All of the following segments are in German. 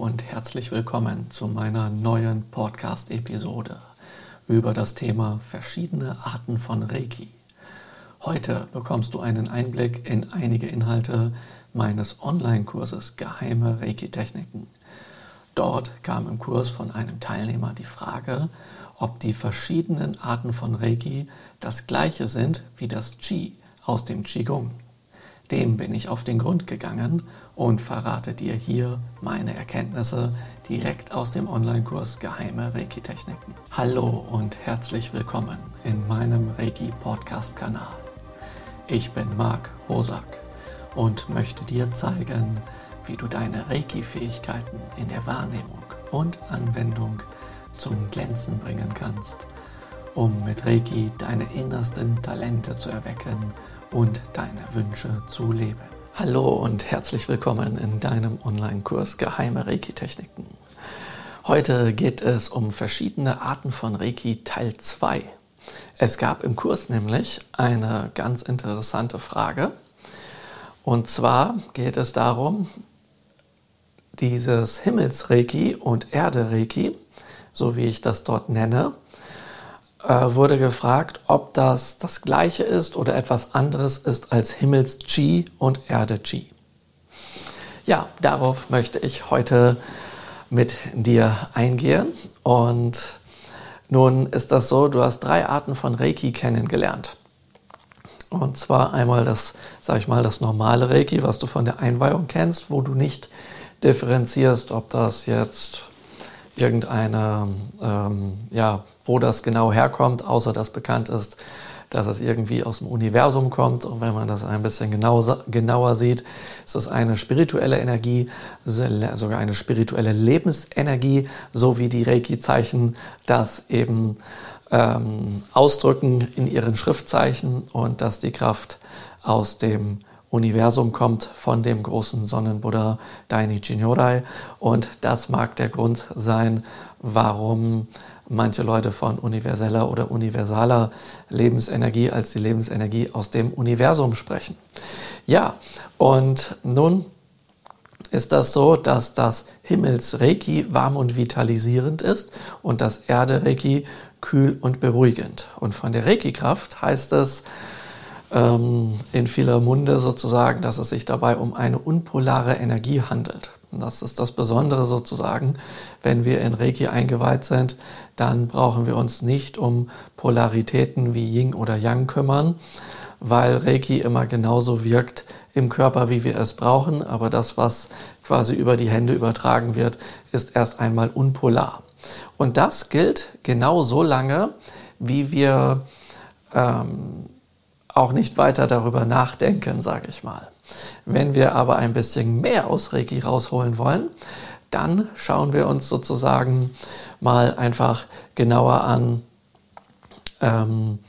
und herzlich willkommen zu meiner neuen Podcast-Episode über das Thema verschiedene Arten von Reiki. Heute bekommst du einen Einblick in einige Inhalte meines Online-Kurses Geheime Reiki-Techniken. Dort kam im Kurs von einem Teilnehmer die Frage, ob die verschiedenen Arten von Reiki das gleiche sind wie das Qi aus dem Qigong. Dem bin ich auf den Grund gegangen und verrate dir hier meine Erkenntnisse direkt aus dem Online-Kurs Geheime Reiki-Techniken. Hallo und herzlich willkommen in meinem Reiki-Podcast-Kanal. Ich bin Marc Hosak und möchte dir zeigen, wie du deine Reiki-Fähigkeiten in der Wahrnehmung und Anwendung zum Glänzen bringen kannst, um mit Reiki deine innersten Talente zu erwecken und deine Wünsche zu leben. Hallo und herzlich willkommen in deinem Online-Kurs Geheime Reiki-Techniken. Heute geht es um verschiedene Arten von Reiki Teil 2. Es gab im Kurs nämlich eine ganz interessante Frage. Und zwar geht es darum, dieses Himmels-Reiki und Erde-Reiki, so wie ich das dort nenne, äh, wurde gefragt, ob das das gleiche ist oder etwas anderes ist als Himmels-Chi und Erde-Chi. Ja, darauf möchte ich heute mit dir eingehen. Und nun ist das so, du hast drei Arten von Reiki kennengelernt. Und zwar einmal das, sag ich mal, das normale Reiki, was du von der Einweihung kennst, wo du nicht differenzierst, ob das jetzt irgendeine ähm, ja, wo das genau herkommt, außer dass bekannt ist, dass es irgendwie aus dem Universum kommt. Und wenn man das ein bisschen genau, genauer sieht, ist das eine spirituelle Energie, sogar eine spirituelle Lebensenergie, so wie die Reiki-Zeichen das eben ähm, ausdrücken in ihren Schriftzeichen und dass die Kraft aus dem Universum kommt von dem großen Sonnenbuddha Dainichi Nyorai. Und das mag der Grund sein, warum manche Leute von universeller oder universaler Lebensenergie als die Lebensenergie aus dem Universum sprechen. Ja, und nun ist das so, dass das Himmelsreiki warm und vitalisierend ist und das Erde-Reiki kühl und beruhigend. Und von der Reiki-Kraft heißt es ähm, in vieler Munde sozusagen, dass es sich dabei um eine unpolare Energie handelt. Das ist das Besondere sozusagen, wenn wir in Reiki eingeweiht sind, dann brauchen wir uns nicht um Polaritäten wie Yin oder Yang kümmern, weil Reiki immer genauso wirkt im Körper, wie wir es brauchen, aber das, was quasi über die Hände übertragen wird, ist erst einmal unpolar. Und das gilt genau so lange, wie wir ähm, auch nicht weiter darüber nachdenken, sage ich mal. Wenn wir aber ein bisschen mehr aus Reiki rausholen wollen, dann schauen wir uns sozusagen mal einfach genauer an, ähm,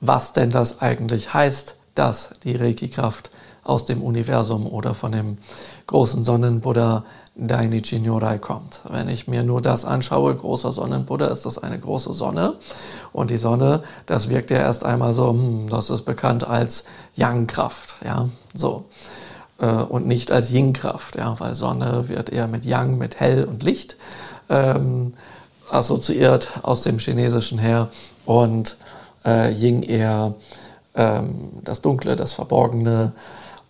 was denn das eigentlich heißt, dass die Reiki-Kraft aus dem Universum oder von dem großen Sonnenbuddha Dainichi Nyorai kommt. Wenn ich mir nur das anschaue, großer Sonnenbuddha, ist das eine große Sonne. Und die Sonne, das wirkt ja erst einmal so, hm, das ist bekannt als Yang-Kraft. Ja, so. Äh, und nicht als Yin-Kraft, ja, weil Sonne wird eher mit Yang, mit Hell und Licht ähm, assoziiert aus dem Chinesischen her und äh, Yin eher ähm, das Dunkle, das Verborgene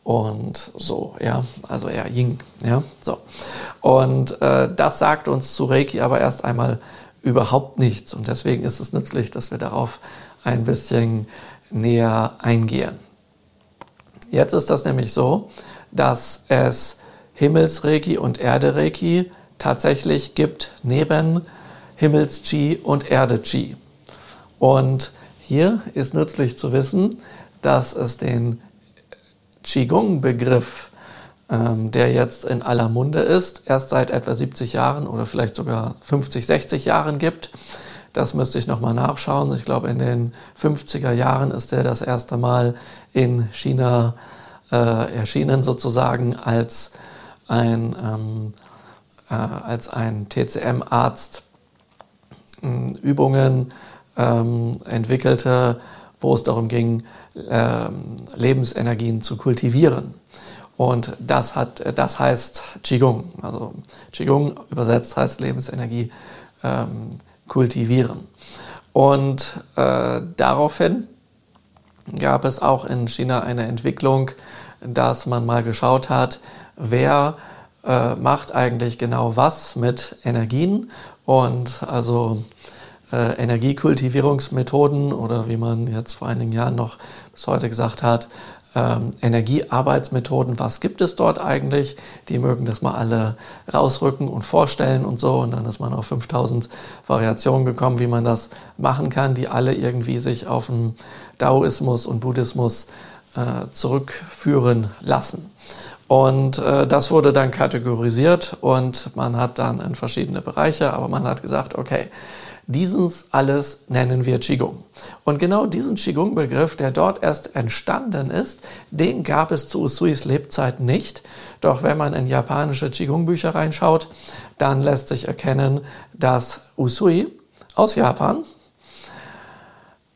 und so, ja, also eher Yin, ja, so. Und äh, das sagt uns zu Reiki aber erst einmal überhaupt nichts und deswegen ist es nützlich, dass wir darauf ein bisschen näher eingehen. Jetzt ist das nämlich so, dass es Himmelsreiki und Erde-Reiki tatsächlich gibt neben Himmels-Chi und Erde-Chi. Und hier ist nützlich zu wissen, dass es den Qigong-Begriff, ähm, der jetzt in aller Munde ist, erst seit etwa 70 Jahren oder vielleicht sogar 50, 60 Jahren gibt. Das müsste ich nochmal nachschauen. Ich glaube, in den 50er Jahren ist er das erste Mal in China äh, erschienen, sozusagen als ein, ähm, äh, als ein TCM-Arzt äh, Übungen ähm, entwickelte, wo es darum ging, ähm, Lebensenergien zu kultivieren. Und das, hat, das heißt Qigong. Also Qigong übersetzt heißt Lebensenergie ähm, kultivieren. Und äh, daraufhin gab es auch in China eine Entwicklung, dass man mal geschaut hat, wer äh, macht eigentlich genau was mit Energien und also äh, Energiekultivierungsmethoden oder wie man jetzt vor einigen Jahren noch bis heute gesagt hat, ähm, Energiearbeitsmethoden, was gibt es dort eigentlich? Die mögen das mal alle rausrücken und vorstellen und so. Und dann ist man auf 5000 Variationen gekommen, wie man das machen kann, die alle irgendwie sich auf den Daoismus und Buddhismus äh, zurückführen lassen. Und äh, das wurde dann kategorisiert und man hat dann in verschiedene Bereiche, aber man hat gesagt, okay, dieses alles nennen wir Qigong. Und genau diesen Qigong-Begriff, der dort erst entstanden ist, den gab es zu Usuis Lebzeit nicht. Doch wenn man in japanische Qigong-Bücher reinschaut, dann lässt sich erkennen, dass Usui aus Japan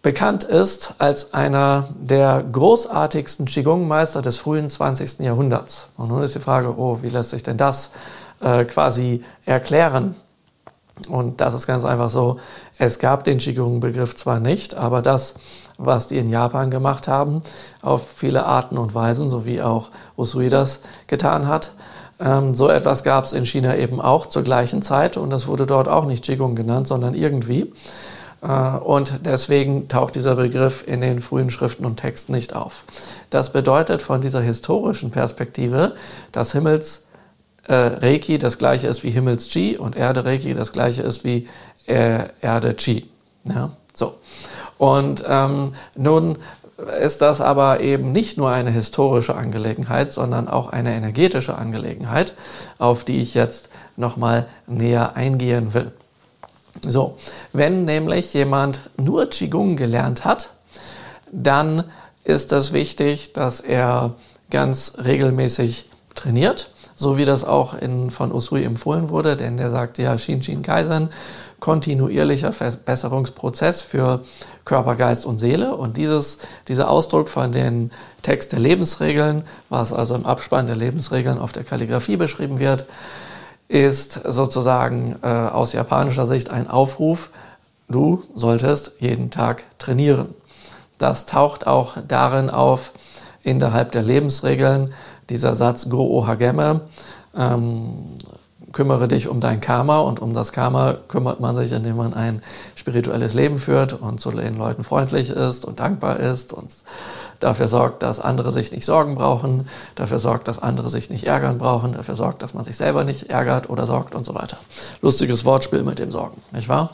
bekannt ist als einer der großartigsten Qigong-Meister des frühen 20. Jahrhunderts. Und nun ist die Frage, oh, wie lässt sich denn das äh, quasi erklären? Und das ist ganz einfach so, es gab den Qigong-Begriff zwar nicht, aber das, was die in Japan gemacht haben, auf viele Arten und Weisen, so wie auch Usui das getan hat, ähm, so etwas gab es in China eben auch zur gleichen Zeit und das wurde dort auch nicht Qigong genannt, sondern irgendwie. Äh, und deswegen taucht dieser Begriff in den frühen Schriften und Texten nicht auf. Das bedeutet von dieser historischen Perspektive, dass Himmels äh, Reiki das gleiche ist wie Himmels-Chi und Erde-Reiki das gleiche ist wie äh, Erde-Chi. Ja, so. Und ähm, nun ist das aber eben nicht nur eine historische Angelegenheit, sondern auch eine energetische Angelegenheit, auf die ich jetzt nochmal näher eingehen will. So, wenn nämlich jemand nur Qigong gelernt hat, dann ist es wichtig, dass er ganz regelmäßig trainiert so wie das auch in, von Usui empfohlen wurde, denn der sagt ja Shinshin Kaizen, kontinuierlicher Verbesserungsprozess für Körper, Geist und Seele. Und dieses, dieser Ausdruck von den Text der Lebensregeln, was also im Abspann der Lebensregeln auf der Kalligrafie beschrieben wird, ist sozusagen äh, aus japanischer Sicht ein Aufruf, du solltest jeden Tag trainieren. Das taucht auch darin auf, innerhalb der Lebensregeln, dieser Satz Go Ohageme, ähm, kümmere dich um dein Karma und um das Karma kümmert man sich, indem man ein spirituelles Leben führt und zu den Leuten freundlich ist und dankbar ist und dafür sorgt, dass andere sich nicht Sorgen brauchen, dafür sorgt, dass andere sich nicht ärgern brauchen, dafür sorgt, dass man sich selber nicht ärgert oder sorgt und so weiter. Lustiges Wortspiel mit dem Sorgen, nicht wahr?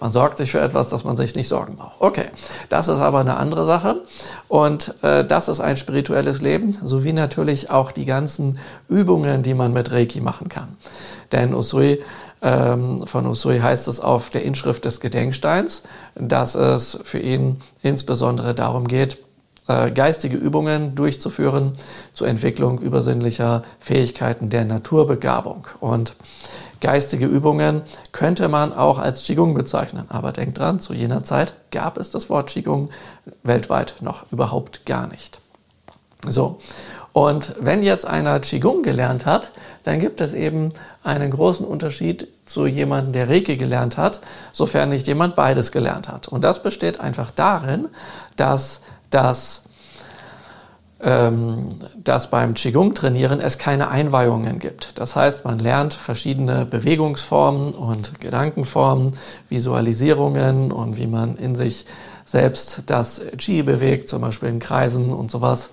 Man sorgt sich für etwas, dass man sich nicht sorgen braucht. Okay, das ist aber eine andere Sache. Und äh, das ist ein spirituelles Leben, sowie natürlich auch die ganzen Übungen, die man mit Reiki machen kann. Denn Usui ähm, von Usui heißt es auf der Inschrift des Gedenksteins, dass es für ihn insbesondere darum geht, äh, geistige Übungen durchzuführen zur Entwicklung übersinnlicher Fähigkeiten der Naturbegabung. Und geistige Übungen könnte man auch als Qigong bezeichnen. Aber denkt dran, zu jener Zeit gab es das Wort Qigong weltweit noch überhaupt gar nicht. So. Und wenn jetzt einer Qigong gelernt hat, dann gibt es eben einen großen Unterschied zu jemandem, der Reiki gelernt hat, sofern nicht jemand beides gelernt hat. Und das besteht einfach darin, dass das dass beim Qigong-Trainieren es keine Einweihungen gibt. Das heißt, man lernt verschiedene Bewegungsformen und Gedankenformen, Visualisierungen und wie man in sich selbst das Qi bewegt, zum Beispiel in Kreisen und sowas.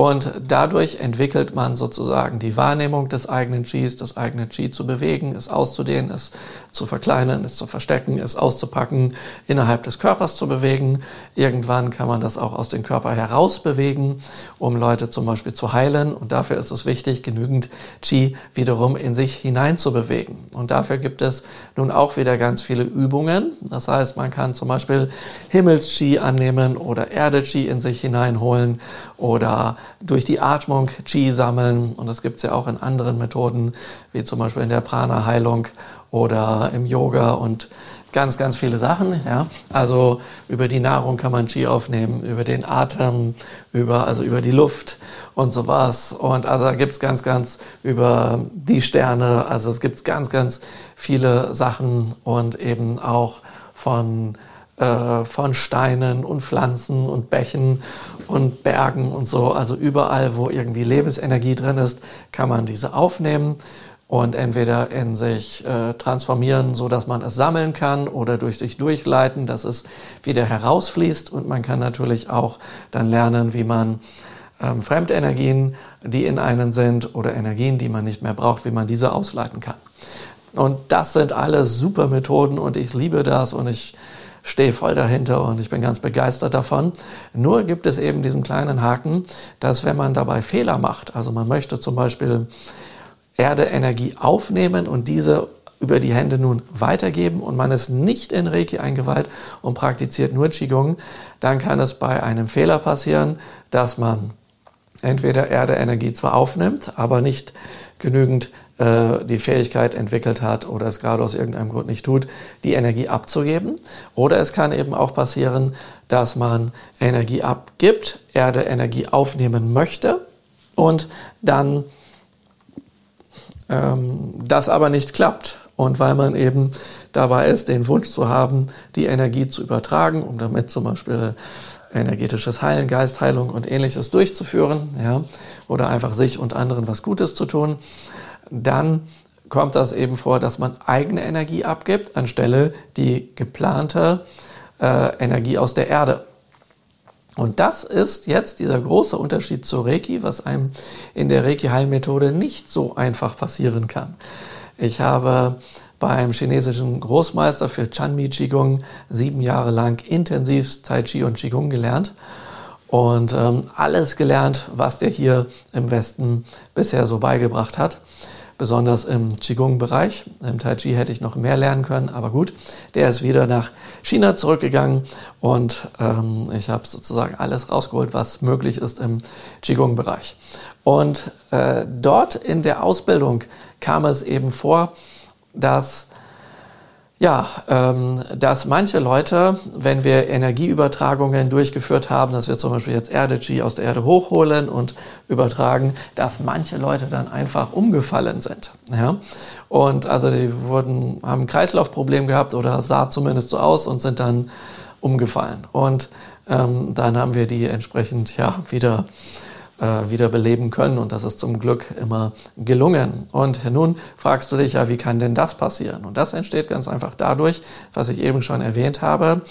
Und dadurch entwickelt man sozusagen die Wahrnehmung des eigenen Qis, das eigene Qi zu bewegen, es auszudehnen, es zu verkleinern, es zu verstecken, es auszupacken, innerhalb des Körpers zu bewegen. Irgendwann kann man das auch aus dem Körper heraus bewegen, um Leute zum Beispiel zu heilen. Und dafür ist es wichtig, genügend Qi wiederum in sich hinein zu bewegen. Und dafür gibt es nun auch wieder ganz viele Übungen. Das heißt, man kann zum Beispiel Himmels-Qi annehmen oder Erde-Qi in sich hineinholen oder durch die Atmung Qi sammeln. Und das gibt es ja auch in anderen Methoden, wie zum Beispiel in der Prana-Heilung oder im Yoga und ganz, ganz viele Sachen. Ja? Also über die Nahrung kann man Qi aufnehmen, über den Atem, über, also über die Luft und sowas. Und also da gibt es ganz, ganz über die Sterne. Also es gibt ganz, ganz viele Sachen und eben auch von äh, von Steinen und Pflanzen und Bächen und Bergen und so. Also überall, wo irgendwie Lebensenergie drin ist, kann man diese aufnehmen und entweder in sich äh, transformieren, so dass man es sammeln kann oder durch sich durchleiten, dass es wieder herausfließt. Und man kann natürlich auch dann lernen, wie man ähm, Fremdenergien, die in einen sind oder Energien, die man nicht mehr braucht, wie man diese ausleiten kann. Und das sind alles super Methoden und ich liebe das und ich stehe voll dahinter und ich bin ganz begeistert davon. Nur gibt es eben diesen kleinen Haken, dass wenn man dabei Fehler macht, also man möchte zum Beispiel Erde-Energie aufnehmen und diese über die Hände nun weitergeben und man ist nicht in Reiki eingeweiht und praktiziert nur Qigong, dann kann es bei einem Fehler passieren, dass man entweder Erde-Energie zwar aufnimmt, aber nicht genügend äh, die Fähigkeit entwickelt hat oder es gerade aus irgendeinem Grund nicht tut, die Energie abzugeben. Oder es kann eben auch passieren, dass man Energie abgibt, Erde Energie aufnehmen möchte und dann ähm, das aber nicht klappt. Und weil man eben dabei ist, den Wunsch zu haben, die Energie zu übertragen, um damit zum Beispiel energetisches Heilen, Geistheilung und ähnliches durchzuführen, ja, oder einfach sich und anderen was Gutes zu tun, dann kommt das eben vor, dass man eigene Energie abgibt, anstelle die geplante äh, Energie aus der Erde. Und das ist jetzt dieser große Unterschied zu Reiki, was einem in der Reiki-Heilmethode nicht so einfach passieren kann. Ich habe beim chinesischen Großmeister für Chanmi Qigong sieben Jahre lang intensiv Tai Chi und Qigong gelernt und ähm, alles gelernt, was der hier im Westen bisher so beigebracht hat besonders im Qigong-Bereich. Im Tai Chi hätte ich noch mehr lernen können, aber gut, der ist wieder nach China zurückgegangen und ähm, ich habe sozusagen alles rausgeholt, was möglich ist im Qigong-Bereich. Und äh, dort in der Ausbildung kam es eben vor, dass ja, ähm, dass manche Leute, wenn wir Energieübertragungen durchgeführt haben, dass wir zum Beispiel jetzt Erde-Chi aus der Erde hochholen und übertragen, dass manche Leute dann einfach umgefallen sind. Ja? Und also die wurden, haben ein Kreislaufproblem gehabt oder sah zumindest so aus und sind dann umgefallen. Und ähm, dann haben wir die entsprechend ja wieder äh, wieder beleben können. Und das ist zum Glück immer gelungen. Und nun fragst du dich ja, wie kann denn das passieren? Und das entsteht ganz einfach dadurch, was ich eben schon erwähnt habe.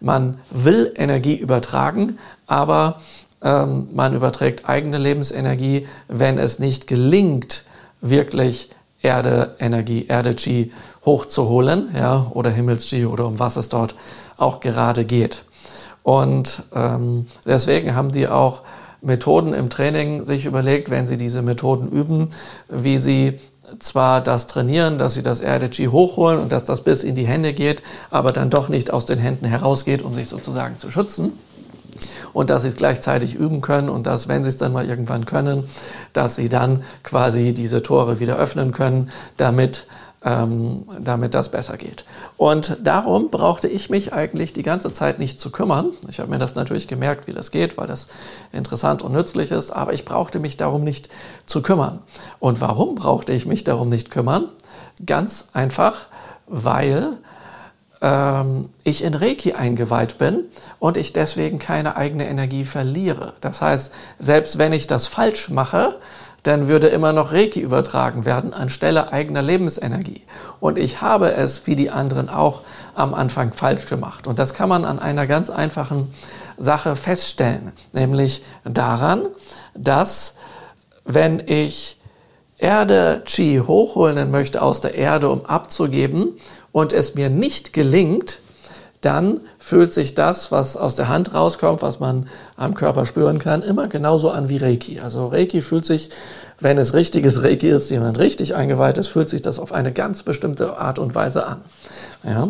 Man will Energie übertragen, aber ähm, man überträgt eigene Lebensenergie, wenn es nicht gelingt, wirklich Erde-Energie, Erde-Chi hochzuholen, ja, oder Himmels-Chi oder um was es dort auch gerade geht. Und ähm, deswegen haben die auch Methoden im Training sich überlegt, wenn sie diese Methoden üben, wie sie zwar das trainieren, dass sie das Erde-Chi hochholen und dass das bis in die Hände geht, aber dann doch nicht aus den Händen herausgeht, um sich sozusagen zu schützen. Und dass sie es gleichzeitig üben können und dass, wenn sie es dann mal irgendwann können, dass sie dann quasi diese Tore wieder öffnen können, damit ähm, damit das besser geht. Und darum brauchte ich mich eigentlich die ganze Zeit nicht zu kümmern. Ich habe mir das natürlich gemerkt, wie das geht, weil das interessant und nützlich ist, aber ich brauchte mich darum nicht zu kümmern. Und warum brauchte ich mich darum nicht kümmern? Ganz einfach, weil ähm, ich in Reiki eingeweiht bin und ich deswegen keine eigene Energie verliere. Das heißt, selbst wenn ich das falsch mache, dann würde immer noch Reiki übertragen werden anstelle eigener Lebensenergie. Und ich habe es, wie die anderen auch, am Anfang falsch gemacht. Und das kann man an einer ganz einfachen Sache feststellen, nämlich daran, dass wenn ich Erde Chi hochholen möchte aus der Erde, um abzugeben, und es mir nicht gelingt, dann fühlt sich das, was aus der Hand rauskommt, was man am Körper spüren kann, immer genauso an wie Reiki. Also Reiki fühlt sich, wenn es richtiges Reiki ist, jemand richtig eingeweiht ist, fühlt sich das auf eine ganz bestimmte Art und Weise an. Ja,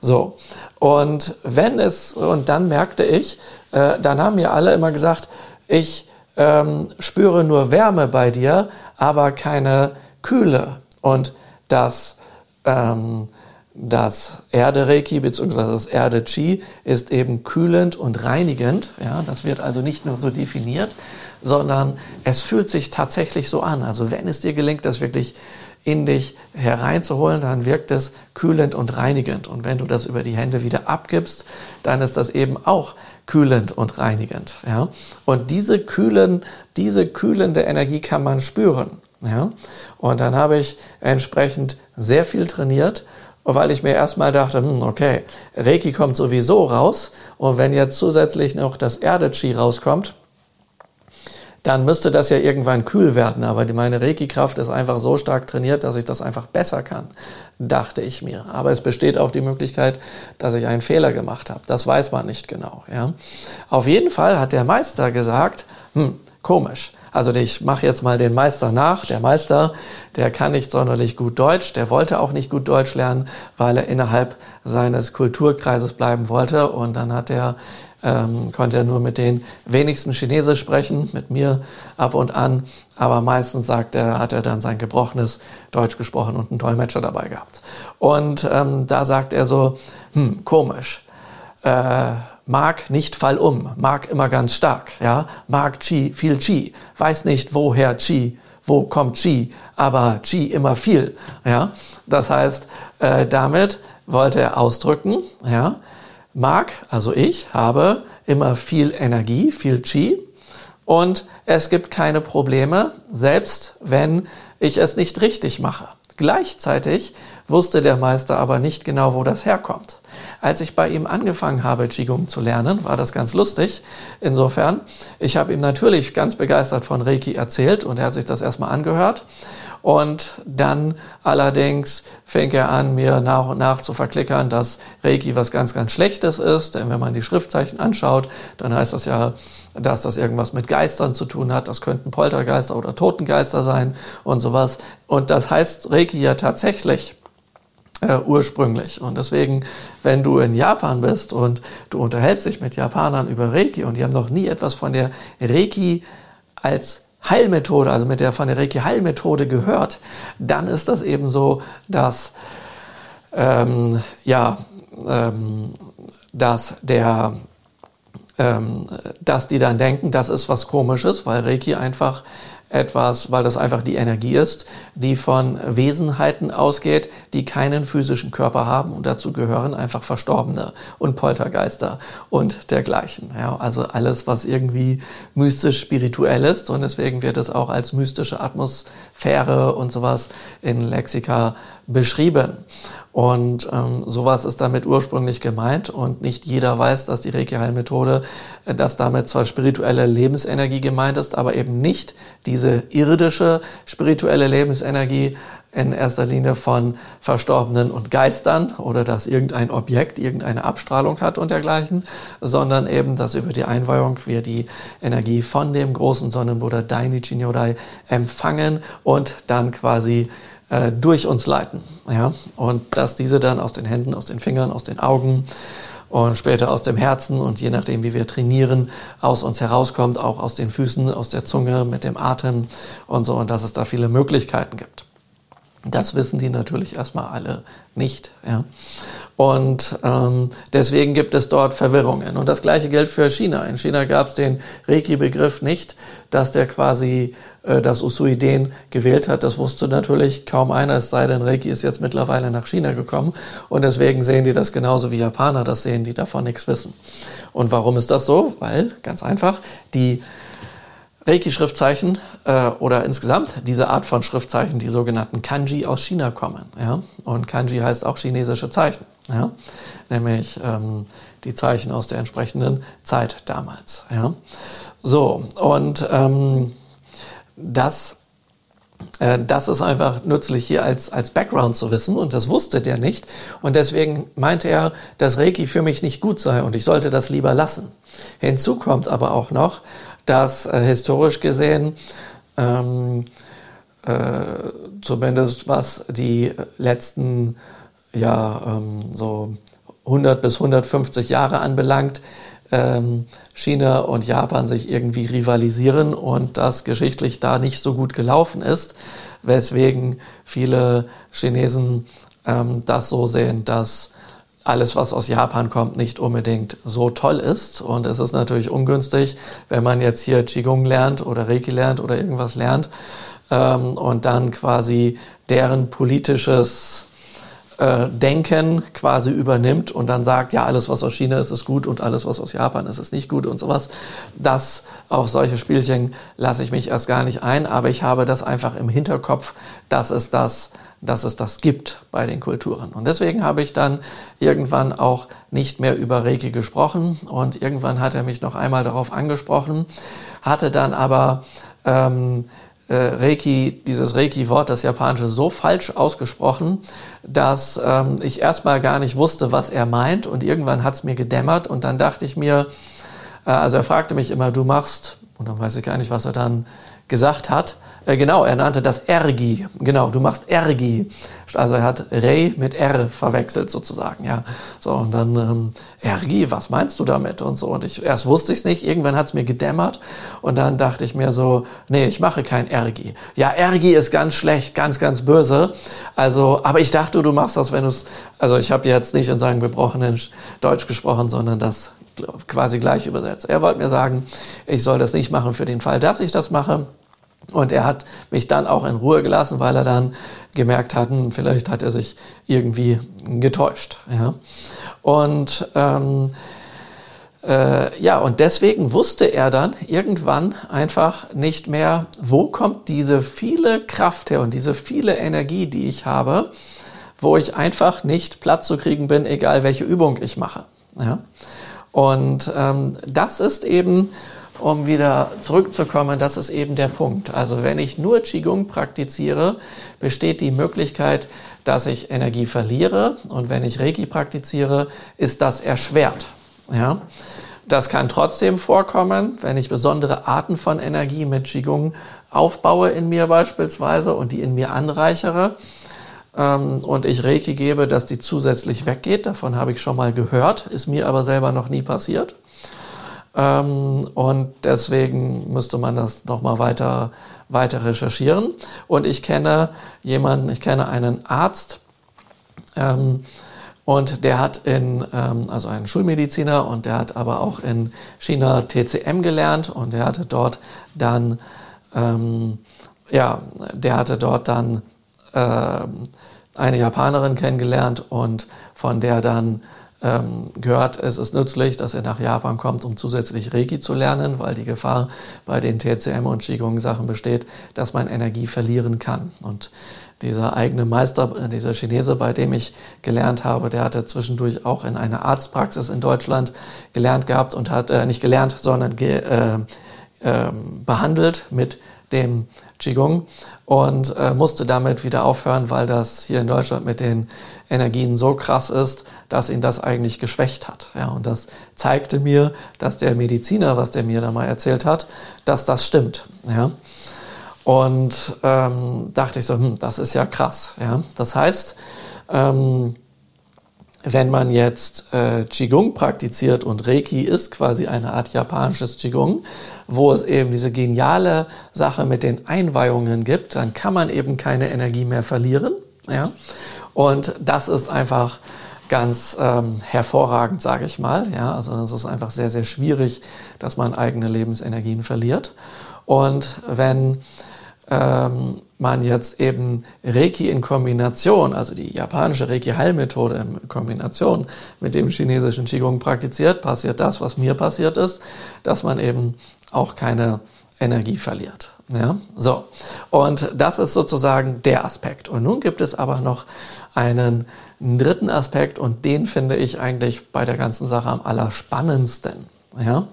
so. Und wenn es, und dann merkte ich, äh, dann haben mir alle immer gesagt, ich ähm, spüre nur Wärme bei dir, aber keine Kühle. Und das, ähm, das Erde-Reiki bzw. das Erde-Chi ist eben kühlend und reinigend. Ja, das wird also nicht nur so definiert, sondern es fühlt sich tatsächlich so an. Also wenn es dir gelingt, das wirklich in dich hereinzuholen, dann wirkt es kühlend und reinigend. Und wenn du das über die Hände wieder abgibst, dann ist das eben auch kühlend und reinigend. Ja? Und diese, kühlen, diese kühlende Energie kann man spüren. Ja? Und dann habe ich entsprechend sehr viel trainiert, weil ich mir erstmal dachte, hm, okay, Reiki kommt sowieso raus. Und wenn jetzt zusätzlich noch das Erde-Chi rauskommt, dann müsste das ja irgendwann kühl werden. Aber meine Reiki-Kraft ist einfach so stark trainiert, dass ich das einfach besser kann, dachte ich mir. Aber es besteht auch die Möglichkeit, dass ich einen Fehler gemacht habe. Das weiß man nicht genau. Ja. Auf jeden Fall hat der Meister gesagt, hm, komisch. Also ich mache jetzt mal den Meister nach. Der Meister, der kann nicht sonderlich gut Deutsch, der wollte auch nicht gut Deutsch lernen, weil er innerhalb seines Kulturkreises bleiben wollte. Und dann hat er ähm, konnte er nur mit den wenigsten Chinesisch sprechen, mit mir ab und an, aber meistens sagt er, hat er dann sein gebrochenes Deutsch gesprochen und einen Dolmetscher dabei gehabt. Und ähm, da sagt er so, hm, komisch, äh, mag nicht fall um, mag immer ganz stark, ja, mag Chi, viel Chi, weiß nicht woher Chi, wo kommt Chi, aber Chi immer viel, ja. Das heißt, äh, damit wollte er ausdrücken, ja, mag, also ich, habe immer viel Energie, viel Qi und es gibt keine Probleme, selbst wenn ich es nicht richtig mache. Gleichzeitig wusste der Meister aber nicht genau, wo das herkommt. Als ich bei ihm angefangen habe, Qigong zu lernen, war das ganz lustig. Insofern, ich habe ihm natürlich ganz begeistert von Reiki erzählt und er hat sich das erstmal angehört und dann allerdings fing er an, mir nach und nach zu verklickern, dass Reiki was ganz, ganz Schlechtes ist. Denn wenn man die Schriftzeichen anschaut, dann heißt das ja, dass das irgendwas mit Geistern zu tun hat. Das könnten Poltergeister oder Totengeister sein und sowas. Und das heißt Reiki ja tatsächlich. Äh, ursprünglich. Und deswegen, wenn du in Japan bist und du unterhältst dich mit Japanern über Reiki und die haben noch nie etwas von der Reiki als Heilmethode, also mit der von der Reiki Heilmethode gehört, dann ist das eben so, dass ähm, ja, ähm, dass der ähm, dass die dann denken, das ist was Komisches, weil Reiki einfach etwas, weil das einfach die Energie ist, die von Wesenheiten ausgeht, die keinen physischen Körper haben und dazu gehören einfach Verstorbene und Poltergeister und dergleichen. Ja, also alles, was irgendwie mystisch spirituell ist und deswegen wird es auch als mystische Atmosphäre und sowas in Lexika beschrieben. Und ähm, sowas ist damit ursprünglich gemeint und nicht jeder weiß, dass die Reiki-Heilmethode, äh, dass damit zwar spirituelle Lebensenergie gemeint ist, aber eben nicht diese irdische spirituelle Lebensenergie in erster Linie von Verstorbenen und Geistern oder dass irgendein Objekt irgendeine Abstrahlung hat und dergleichen, sondern eben, dass über die Einweihung wir die Energie von dem großen Sonnenbuddha Dainichi Nyodai empfangen und dann quasi äh, durch uns leiten. Ja? Und dass diese dann aus den Händen, aus den Fingern, aus den Augen und später aus dem Herzen und je nachdem, wie wir trainieren, aus uns herauskommt, auch aus den Füßen, aus der Zunge, mit dem Atem und so, und dass es da viele Möglichkeiten gibt. Das wissen die natürlich erstmal alle nicht. Ja. Und ähm, deswegen gibt es dort Verwirrungen. Und das gleiche gilt für China. In China gab es den Reiki-Begriff nicht, dass der quasi äh, das Usui-Den gewählt hat. Das wusste natürlich kaum einer, es sei denn, Reiki ist jetzt mittlerweile nach China gekommen. Und deswegen sehen die das genauso wie Japaner das sehen, die davon nichts wissen. Und warum ist das so? Weil, ganz einfach, die Reiki-Schriftzeichen äh, oder insgesamt diese Art von Schriftzeichen, die sogenannten Kanji aus China kommen. Ja? Und Kanji heißt auch chinesische Zeichen, ja? nämlich ähm, die Zeichen aus der entsprechenden Zeit damals. Ja? So, und ähm, das äh, das ist einfach nützlich hier als, als Background zu wissen und das wusste der nicht. Und deswegen meinte er, dass Reiki für mich nicht gut sei und ich sollte das lieber lassen. Hinzu kommt aber auch noch, dass äh, historisch gesehen, ähm, äh, zumindest was die letzten ja, ähm, so 100 bis 150 Jahre anbelangt, ähm, China und Japan sich irgendwie rivalisieren und das geschichtlich da nicht so gut gelaufen ist, weswegen viele Chinesen ähm, das so sehen, dass alles, was aus Japan kommt, nicht unbedingt so toll ist. Und es ist natürlich ungünstig, wenn man jetzt hier Qigong lernt oder Reiki lernt oder irgendwas lernt ähm, und dann quasi deren politisches äh, Denken quasi übernimmt und dann sagt, ja, alles, was aus China ist, ist gut und alles, was aus Japan ist, ist nicht gut und sowas. Das, auf solche Spielchen lasse ich mich erst gar nicht ein, aber ich habe das einfach im Hinterkopf, dass es das dass es das gibt bei den Kulturen. Und deswegen habe ich dann irgendwann auch nicht mehr über Reiki gesprochen und irgendwann hat er mich noch einmal darauf angesprochen, hatte dann aber ähm, äh, Reiki, dieses Reiki-Wort, das japanische, so falsch ausgesprochen, dass ähm, ich erstmal gar nicht wusste, was er meint und irgendwann hat es mir gedämmert und dann dachte ich mir, äh, also er fragte mich immer, du machst, und dann weiß ich gar nicht, was er dann gesagt hat. Äh, genau, er nannte das Ergi. Genau, du machst Ergi. Also er hat Rei mit R verwechselt sozusagen, ja. So, und dann ähm, Ergi, was meinst du damit? Und so. Und ich erst wusste ich es nicht, irgendwann hat es mir gedämmert und dann dachte ich mir so, nee, ich mache kein Ergi. Ja, Ergi ist ganz schlecht, ganz, ganz böse. Also, aber ich dachte, du machst das, wenn du es. Also ich habe jetzt nicht in seinem gebrochenen Deutsch gesprochen, sondern das quasi gleich übersetzt. Er wollte mir sagen, ich soll das nicht machen für den Fall, dass ich das mache. Und er hat mich dann auch in Ruhe gelassen, weil er dann gemerkt hat, hm, vielleicht hat er sich irgendwie getäuscht. Ja. Und ähm, äh, ja, und deswegen wusste er dann irgendwann einfach nicht mehr, wo kommt diese viele Kraft her und diese viele Energie, die ich habe, wo ich einfach nicht Platz zu kriegen bin, egal welche Übung ich mache. Ja. Und ähm, das ist eben, um wieder zurückzukommen, das ist eben der Punkt. Also wenn ich nur Qigong praktiziere, besteht die Möglichkeit, dass ich Energie verliere. Und wenn ich Reiki praktiziere, ist das erschwert. Ja? Das kann trotzdem vorkommen, wenn ich besondere Arten von Energie mit Qigong aufbaue in mir beispielsweise und die in mir anreichere ähm, und ich Reiki gebe, dass die zusätzlich weggeht. Davon habe ich schon mal gehört, ist mir aber selber noch nie passiert. Ähm, und deswegen müsste man das nochmal weiter, weiter recherchieren. Und ich kenne jemanden, ich kenne einen Arzt, ähm, und der hat in, ähm, also einen Schulmediziner, und der hat aber auch in China TCM gelernt und der hatte dort dann, ähm, ja, der hatte dort dann ähm, eine Japanerin kennengelernt und von der dann ähm, gehört, es ist nützlich, dass er nach Japan kommt, um zusätzlich Reiki zu lernen, weil die Gefahr bei den TCM und Qigong-Sachen besteht, dass man Energie verlieren kann. Und dieser eigene Meister, äh, dieser Chinese, bei dem ich gelernt habe, der hatte zwischendurch auch in einer Arztpraxis in Deutschland gelernt gehabt und hat, äh, nicht gelernt, sondern ge, äh, äh, behandelt mit dem Qigong und äh, musste damit wieder aufhören, weil das hier in Deutschland mit den Energien so krass ist, dass ihn das eigentlich geschwächt hat. Ja, und das zeigte mir, dass der Mediziner, was der mir da mal erzählt hat, dass das stimmt. Ja. Und ähm, dachte ich so, hm, das ist ja krass. Ja. Das heißt, ähm, wenn man jetzt äh, Qigong praktiziert und Reiki ist quasi eine Art japanisches Qigong, wo es eben diese geniale Sache mit den Einweihungen gibt, dann kann man eben keine Energie mehr verlieren. Ja? Und das ist einfach ganz ähm, hervorragend, sage ich mal. Ja? Also es ist einfach sehr, sehr schwierig, dass man eigene Lebensenergien verliert. Und wenn ähm, man jetzt eben Reiki in Kombination, also die japanische Reiki-Heilmethode in Kombination mit dem chinesischen Qigong praktiziert, passiert das, was mir passiert ist, dass man eben auch keine Energie verliert. Ja, so. Und das ist sozusagen der Aspekt. Und nun gibt es aber noch einen dritten Aspekt und den finde ich eigentlich bei der ganzen Sache am allerspannendsten. Ja?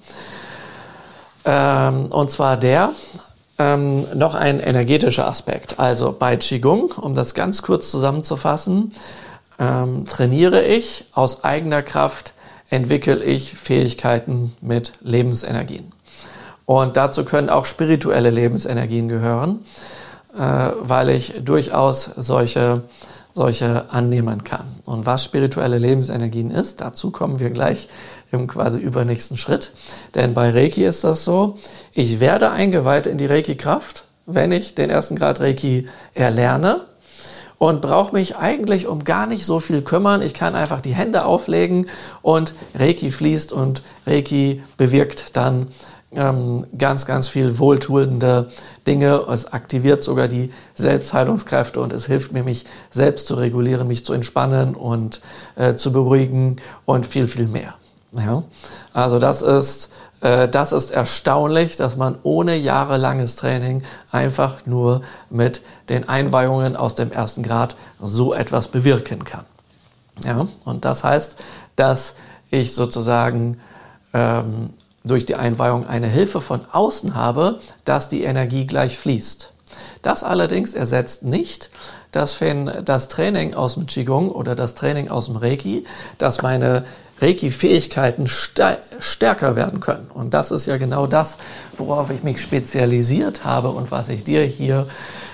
Ähm, und zwar der, ähm, noch ein energetischer Aspekt. Also bei Qigong, um das ganz kurz zusammenzufassen, ähm, trainiere ich aus eigener Kraft, entwickle ich Fähigkeiten mit Lebensenergien. Und dazu können auch spirituelle Lebensenergien gehören, äh, weil ich durchaus solche, solche annehmen kann. Und was spirituelle Lebensenergien ist, dazu kommen wir gleich im quasi übernächsten Schritt. Denn bei Reiki ist das so, ich werde eingeweiht in die Reiki-Kraft, wenn ich den ersten Grad Reiki erlerne. und brauche mich eigentlich um gar nicht so viel kümmern. Ich kann einfach die Hände auflegen und Reiki fließt und Reiki bewirkt dann ähm, ganz, ganz viel wohltuende Dinge. Es aktiviert sogar die Selbstheilungskräfte und es hilft mir, mich selbst zu regulieren, mich zu entspannen und äh, zu beruhigen und viel, viel mehr. Ja? Also das ist, äh, das ist erstaunlich, dass man ohne jahrelanges Training einfach nur mit den Einweihungen aus dem ersten Grad so etwas bewirken kann. Ja? Und das heißt, dass ich sozusagen ähm, durch die Einweihung eine Hilfe von außen habe, dass die Energie gleich fließt. Das allerdings ersetzt nicht, dass wenn das Training aus dem Qigong oder das Training aus dem Reiki, dass meine Reiki-Fähigkeiten stärker werden können. Und das ist ja genau das, worauf ich mich spezialisiert habe und was ich dir hier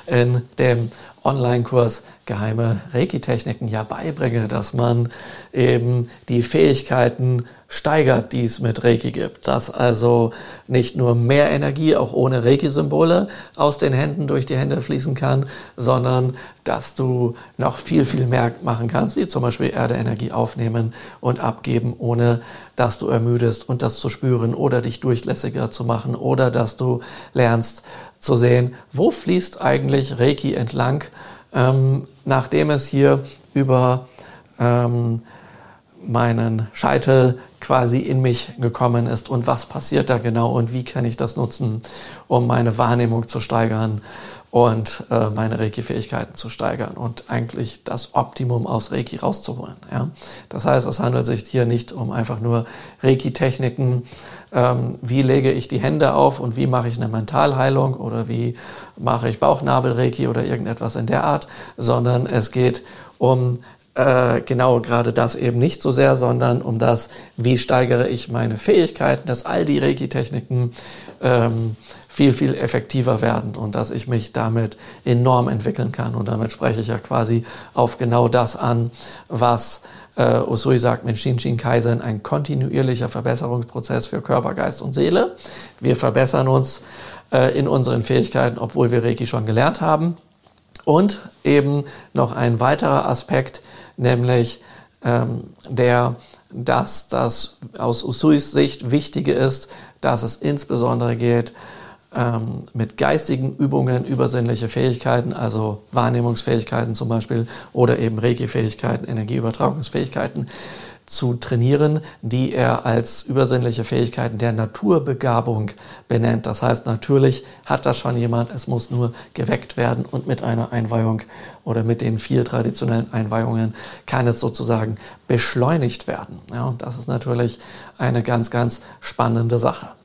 in dem Online-Kurs geheime Reiki-Techniken ja beibringe, dass man eben die Fähigkeiten steigert, die es mit Reiki gibt. Dass also nicht nur mehr Energie, auch ohne Reiki-Symbole, aus den Händen durch die Hände fließen kann, sondern dass du noch viel, viel mehr machen kannst, wie zum Beispiel Erde-Energie aufnehmen und abgeben, ohne dass du ermüdest und das zu spüren oder dich durchlässiger zu machen oder dass du lernst zu sehen, wo fließt eigentlich Reiki entlang ähm, nachdem es hier über ähm, meinen Scheitel quasi in mich gekommen ist. Und was passiert da genau und wie kann ich das nutzen, um meine Wahrnehmung zu steigern und äh, meine Reiki-Fähigkeiten zu steigern und eigentlich das Optimum aus Reiki rauszuholen. Ja? Das heißt, es handelt sich hier nicht um einfach nur Reiki-Techniken, ähm, wie lege ich die Hände auf und wie mache ich eine Mentalheilung oder wie mache ich Bauchnabel-Reiki oder irgendetwas in der Art, sondern es geht um äh, genau gerade das eben nicht so sehr, sondern um das, wie steigere ich meine Fähigkeiten, dass all die Reiki-Techniken ähm, viel, viel effektiver werden und dass ich mich damit enorm entwickeln kann. Und damit spreche ich ja quasi auf genau das an, was äh, Usui sagt mit Shinshin Kaizen, ein kontinuierlicher Verbesserungsprozess für Körper, Geist und Seele. Wir verbessern uns äh, in unseren Fähigkeiten, obwohl wir Reiki schon gelernt haben. Und eben noch ein weiterer Aspekt, nämlich ähm, der, dass das aus Usuis Sicht Wichtige ist, dass es insbesondere geht, ähm, mit geistigen Übungen übersinnliche Fähigkeiten, also Wahrnehmungsfähigkeiten zum Beispiel oder eben Reiki-Fähigkeiten, Energieübertragungsfähigkeiten zu trainieren, die er als übersinnliche Fähigkeiten der Naturbegabung benennt. Das heißt, natürlich hat das schon jemand, es muss nur geweckt werden und mit einer Einweihung oder mit den vier traditionellen Einweihungen kann es sozusagen beschleunigt werden. Ja, und das ist natürlich eine ganz, ganz spannende Sache.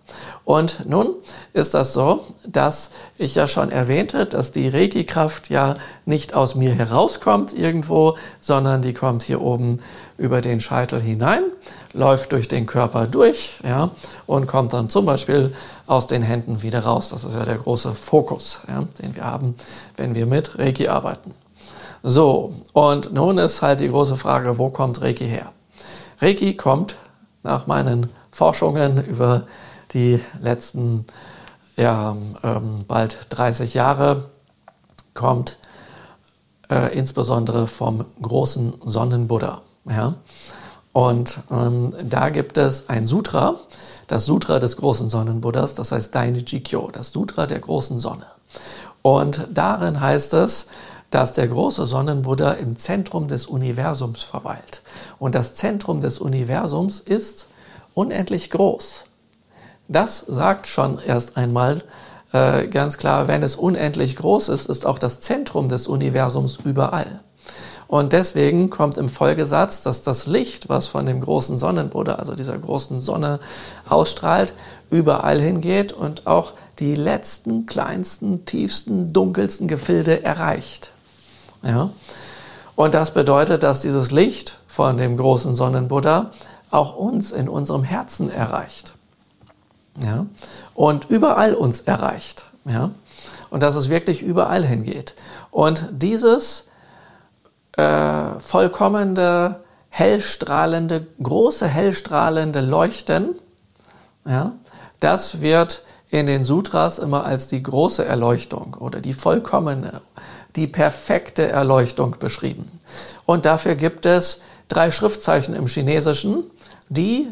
Und nun ist das so, dass ich ja schon erwähnte, dass die Reiki-Kraft ja nicht aus mir herauskommt irgendwo, sondern die kommt hier oben über den Scheitel hinein, läuft durch den Körper durch ja, und kommt dann zum Beispiel aus den Händen wieder raus. Das ist ja der große Fokus, ja, den wir haben, wenn wir mit Reiki arbeiten. So, und nun ist halt die große Frage, wo kommt Reiki her? Reiki kommt nach meinen Forschungen über die letzten ja, ähm, bald 30 Jahre kommt äh, insbesondere vom großen Sonnenbuddha. Ja? Und ähm, da gibt es ein Sutra, das Sutra des großen Sonnenbuddhas, das heißt Dainichi Kyo, das Sutra der großen Sonne. Und darin heißt es, dass der große Sonnenbuddha im Zentrum des Universums verweilt. Und das Zentrum des Universums ist unendlich groß. Das sagt schon erst einmal äh, ganz klar, wenn es unendlich groß ist, ist auch das Zentrum des Universums überall. Und deswegen kommt im Folgesatz, dass das Licht, was von dem großen Sonnenbruder, also dieser großen Sonne ausstrahlt, überall hingeht und auch die letzten, kleinsten, tiefsten, dunkelsten Gefilde erreicht. Ja? Und das bedeutet, dass dieses Licht von dem großen Sonnenbuddha auch uns in unserem Herzen erreicht ja, und überall uns erreicht. Ja, und dass es wirklich überall hingeht. Und dieses äh, vollkommene, hellstrahlende, große hellstrahlende Leuchten, ja, das wird in den Sutras immer als die große Erleuchtung oder die vollkommene, die perfekte Erleuchtung beschrieben. Und dafür gibt es drei Schriftzeichen im Chinesischen, die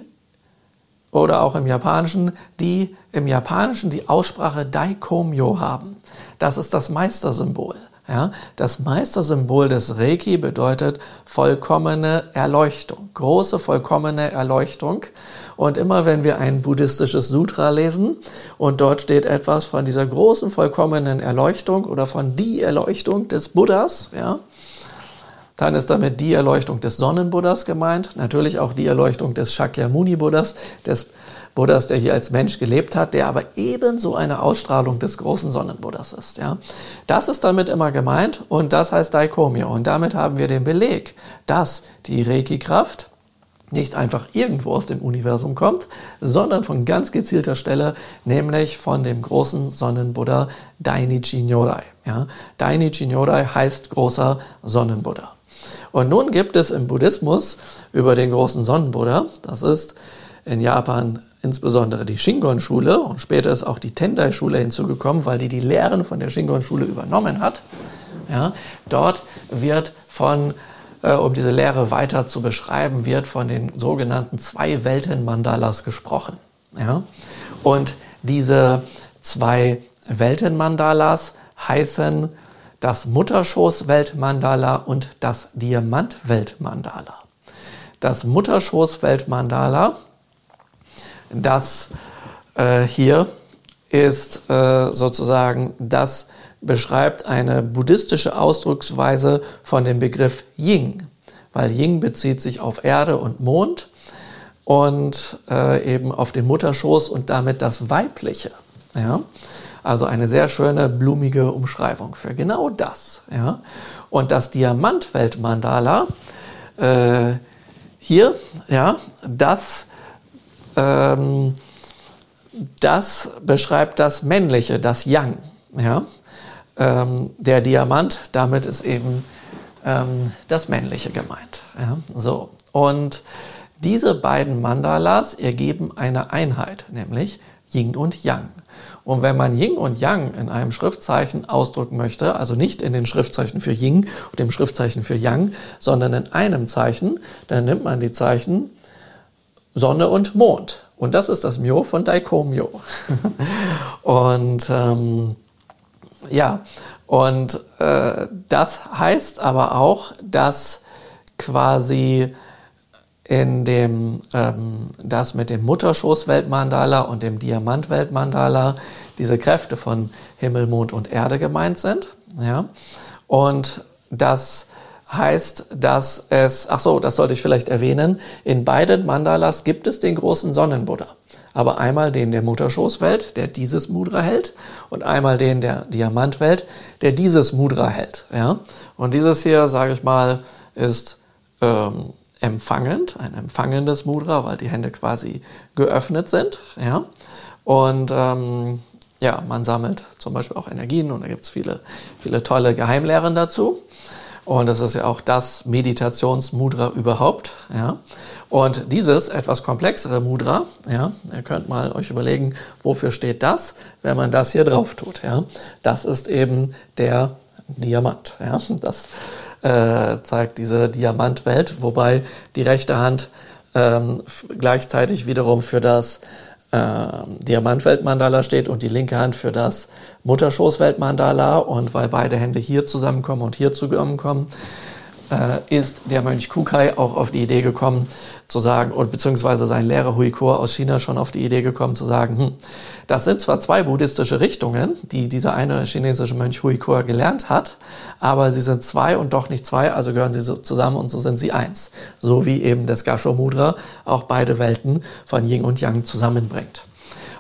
oder auch im Japanischen, die im Japanischen die Aussprache Daikomyo haben. Das ist das Meistersymbol. Ja, das Meistersymbol des Reiki bedeutet vollkommene Erleuchtung, große vollkommene Erleuchtung. Und immer wenn wir ein buddhistisches Sutra lesen und dort steht etwas von dieser großen vollkommenen Erleuchtung oder von die Erleuchtung des Buddhas, ja, dann ist damit die Erleuchtung des Sonnenbuddhas gemeint, natürlich auch die Erleuchtung des Shakyamuni-Buddhas, des Buddhas, der hier als Mensch gelebt hat, der aber ebenso eine Ausstrahlung des großen Sonnenbuddhas ist. Ja. Das ist damit immer gemeint und das heißt Daikomyo. Und damit haben wir den Beleg, dass die Reiki-Kraft nicht einfach irgendwo aus dem Universum kommt, sondern von ganz gezielter Stelle, nämlich von dem großen Sonnenbuddha Dainichi Nyorai. Ja, Dainichi Nyorai heißt großer Sonnenbuddha. Und nun gibt es im Buddhismus über den großen Sonnenbuddha, das ist in Japan insbesondere die Shingon-Schule und später ist auch die Tendai-Schule hinzugekommen, weil die die Lehren von der Shingon-Schule übernommen hat. Ja, dort wird von, äh, um diese Lehre weiter zu beschreiben, wird von den sogenannten zwei Welten-Mandalas gesprochen. Ja? Und diese zwei Welten-Mandalas heißen das Mutterschoß-Weltmandala und das Diamant-Weltmandala. Das Mutterschoß-Weltmandala das äh, hier ist äh, sozusagen, das beschreibt eine buddhistische Ausdrucksweise von dem Begriff Ying, weil Ying bezieht sich auf Erde und Mond und äh, eben auf den Mutterschoß und damit das Weibliche. Ja? Also eine sehr schöne, blumige Umschreibung für genau das. Ja? Und das Diamantweltmandala äh, hier, ja, das ähm, das beschreibt das Männliche, das Yang. Ja? Ähm, der Diamant, damit ist eben ähm, das Männliche gemeint. Ja? So. Und diese beiden Mandalas ergeben eine Einheit, nämlich Yin und Yang. Und wenn man Yin und Yang in einem Schriftzeichen ausdrücken möchte, also nicht in den Schriftzeichen für Yin und dem Schriftzeichen für Yang, sondern in einem Zeichen, dann nimmt man die Zeichen Sonne und Mond. Und das ist das Myo von Daikomyo. und ähm, ja, und äh, das heißt aber auch, dass quasi in dem, ähm, das mit dem Mutterschoß-Weltmandala und dem Diamant-Weltmandala diese Kräfte von Himmel, Mond und Erde gemeint sind. Ja? Und das heißt, dass es, ach so, das sollte ich vielleicht erwähnen, in beiden Mandalas gibt es den großen Sonnenbuddha. Aber einmal den der Mutterschoßwelt, der dieses Mudra hält, und einmal den der Diamantwelt, der dieses Mudra hält. Ja? Und dieses hier, sage ich mal, ist ähm, empfangend, ein empfangendes Mudra, weil die Hände quasi geöffnet sind. Ja? Und ähm, ja, man sammelt zum Beispiel auch Energien und da gibt es viele, viele tolle Geheimlehren dazu. Und das ist ja auch das Meditationsmudra überhaupt. Ja. Und dieses etwas komplexere Mudra, ja, ihr könnt mal euch überlegen, wofür steht das, wenn man das hier drauf tut. Ja. Das ist eben der Diamant. Ja. Das äh, zeigt diese Diamantwelt, wobei die rechte Hand ähm, gleichzeitig wiederum für das äh, Diamantweltmandala steht und die linke Hand für das Mutterschoßweltmandala. Und weil beide Hände hier zusammenkommen und hier zusammenkommen, äh, ist der Mönch Kukai auch auf die Idee gekommen zu sagen, und beziehungsweise sein Lehrer Huiko aus China schon auf die Idee gekommen zu sagen, hm, das sind zwar zwei buddhistische Richtungen, die dieser eine chinesische Mönch Huiko gelernt hat, aber sie sind zwei und doch nicht zwei, also gehören sie so zusammen und so sind sie eins. So wie eben das Gasho Mudra auch beide Welten von Yin und Yang zusammenbringt.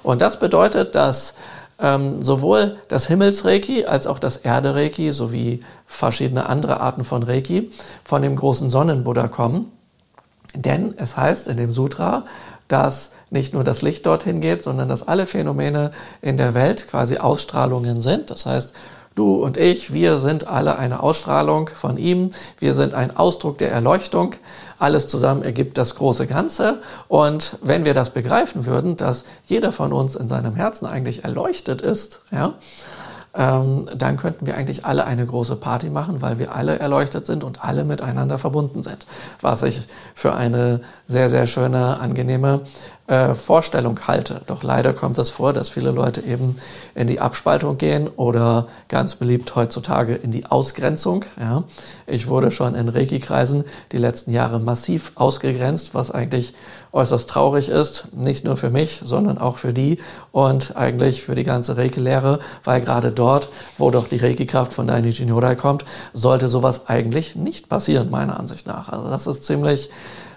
Und das bedeutet, dass ähm, sowohl das Himmelsreiki als auch das Erde-Reiki sowie verschiedene andere Arten von Reiki von dem großen Sonnenbuddha kommen. Denn es heißt in dem Sutra, dass nicht nur das Licht dorthin geht, sondern dass alle Phänomene in der Welt quasi Ausstrahlungen sind. Das heißt, Du und ich, wir sind alle eine Ausstrahlung von ihm. Wir sind ein Ausdruck der Erleuchtung. Alles zusammen ergibt das große Ganze. Und wenn wir das begreifen würden, dass jeder von uns in seinem Herzen eigentlich erleuchtet ist, ja, ähm, dann könnten wir eigentlich alle eine große Party machen, weil wir alle erleuchtet sind und alle miteinander verbunden sind. Was ich für eine sehr, sehr schöne, angenehme äh, Vorstellung halte. Doch leider kommt es vor, dass viele Leute eben in die Abspaltung gehen oder ganz beliebt heutzutage in die Ausgrenzung. Ja. Ich wurde schon in Reiki-Kreisen die letzten Jahre massiv ausgegrenzt, was eigentlich äußerst traurig ist. Nicht nur für mich, sondern auch für die und eigentlich für die ganze Reiki-Lehre, weil gerade dort, wo doch die Reiki-Kraft von Dainichi Nyorai kommt, sollte sowas eigentlich nicht passieren, meiner Ansicht nach. Also das ist ziemlich,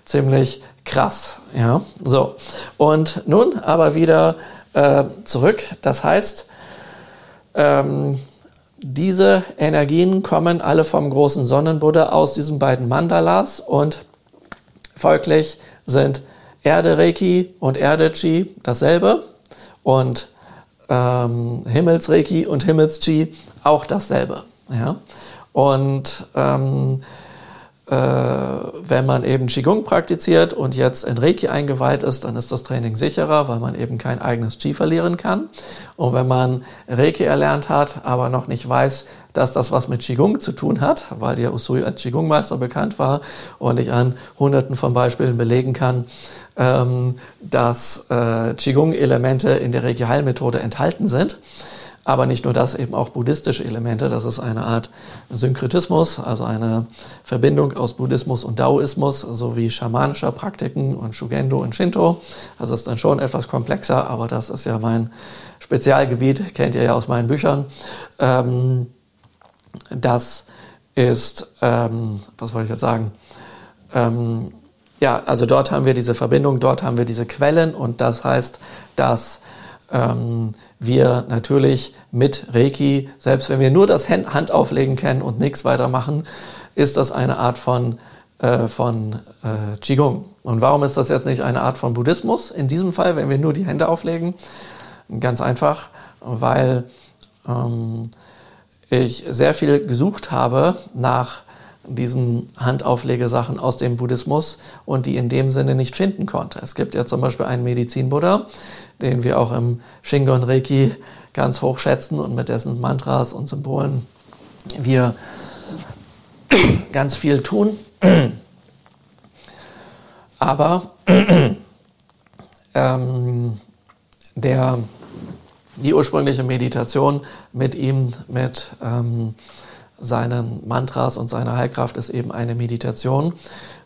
ziemlich krass. Ja, so. Und nun aber wieder äh, zurück. Das heißt, ähm, diese Energien kommen alle vom großen Sonnenbuddha aus diesen beiden Mandalas und folglich sind Erde-Reiki und Erde-Chi dasselbe und ähm, Himmels-Reiki und Himmels-Chi auch dasselbe. Ja? Und ähm, äh, wenn man eben Qigong praktiziert und jetzt in Reiki eingeweiht ist, dann ist das Training sicherer, weil man eben kein eigenes Qi verlieren kann. Und wenn man Reiki erlernt hat, aber noch nicht weiß, dass das was mit Qigong zu tun hat, weil der Usui als Qigong-Meister bekannt war und ich an hunderten von Beispielen belegen kann, ähm, dass äh, Qigong-Elemente in der Reiki-Heilmethode enthalten sind, aber nicht nur das, eben auch buddhistische Elemente. Das ist eine Art Synkretismus, also eine Verbindung aus Buddhismus und Daoismus sowie schamanischer Praktiken und Shugendo und Shinto. Also ist dann schon etwas komplexer, aber das ist ja mein Spezialgebiet, kennt ihr ja aus meinen Büchern. Ähm, das ist, ähm, was wollte ich jetzt sagen? Ähm, ja, also dort haben wir diese Verbindung, dort haben wir diese Quellen und das heißt, dass ähm, wir natürlich mit Reiki, selbst wenn wir nur das Hand auflegen kennen und nichts weitermachen, ist das eine Art von, äh, von äh, Qigong. Und warum ist das jetzt nicht eine Art von Buddhismus in diesem Fall, wenn wir nur die Hände auflegen? Ganz einfach, weil ähm, ich sehr viel gesucht habe nach diesen Handauflegesachen aus dem Buddhismus und die in dem Sinne nicht finden konnte. Es gibt ja zum Beispiel einen Medizin-Buddha, den wir auch im Shingon Reiki ganz hoch schätzen und mit dessen Mantras und Symbolen wir ganz viel tun. Aber ähm, der, die ursprüngliche Meditation mit ihm, mit ähm, seinen Mantras und seiner Heilkraft ist eben eine Meditation,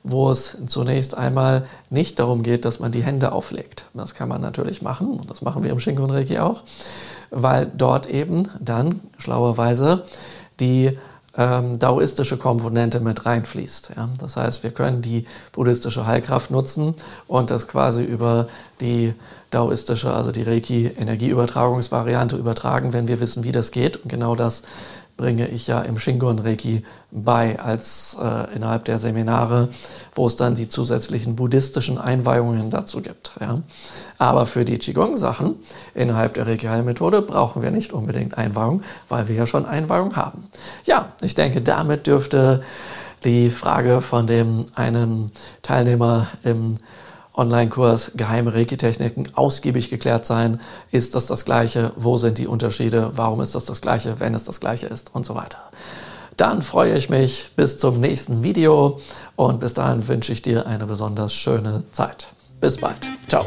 wo es zunächst einmal nicht darum geht, dass man die Hände auflegt. Das kann man natürlich machen und das machen wir im Shingon Reiki auch, weil dort eben dann schlauerweise die ähm, daoistische Komponente mit reinfließt. Ja? Das heißt, wir können die buddhistische Heilkraft nutzen und das quasi über die daoistische, also die Reiki-Energieübertragungsvariante übertragen, wenn wir wissen, wie das geht. Und genau das bringe ich ja im Shingon Reiki bei als äh, innerhalb der Seminare, wo es dann die zusätzlichen buddhistischen Einweihungen dazu gibt. Ja. Aber für die Qigong-Sachen innerhalb der Reiki Heilmethode brauchen wir nicht unbedingt Einweihung, weil wir ja schon Einweihung haben. Ja, ich denke, damit dürfte die Frage von dem einen Teilnehmer im Online-Kurs Geheime Reiki-Techniken ausgiebig geklärt sein. Ist das das Gleiche? Wo sind die Unterschiede? Warum ist das das Gleiche, wenn es das Gleiche ist? Und so weiter. Dann freue ich mich bis zum nächsten Video und bis dahin wünsche ich dir eine besonders schöne Zeit. Bis bald. Ciao.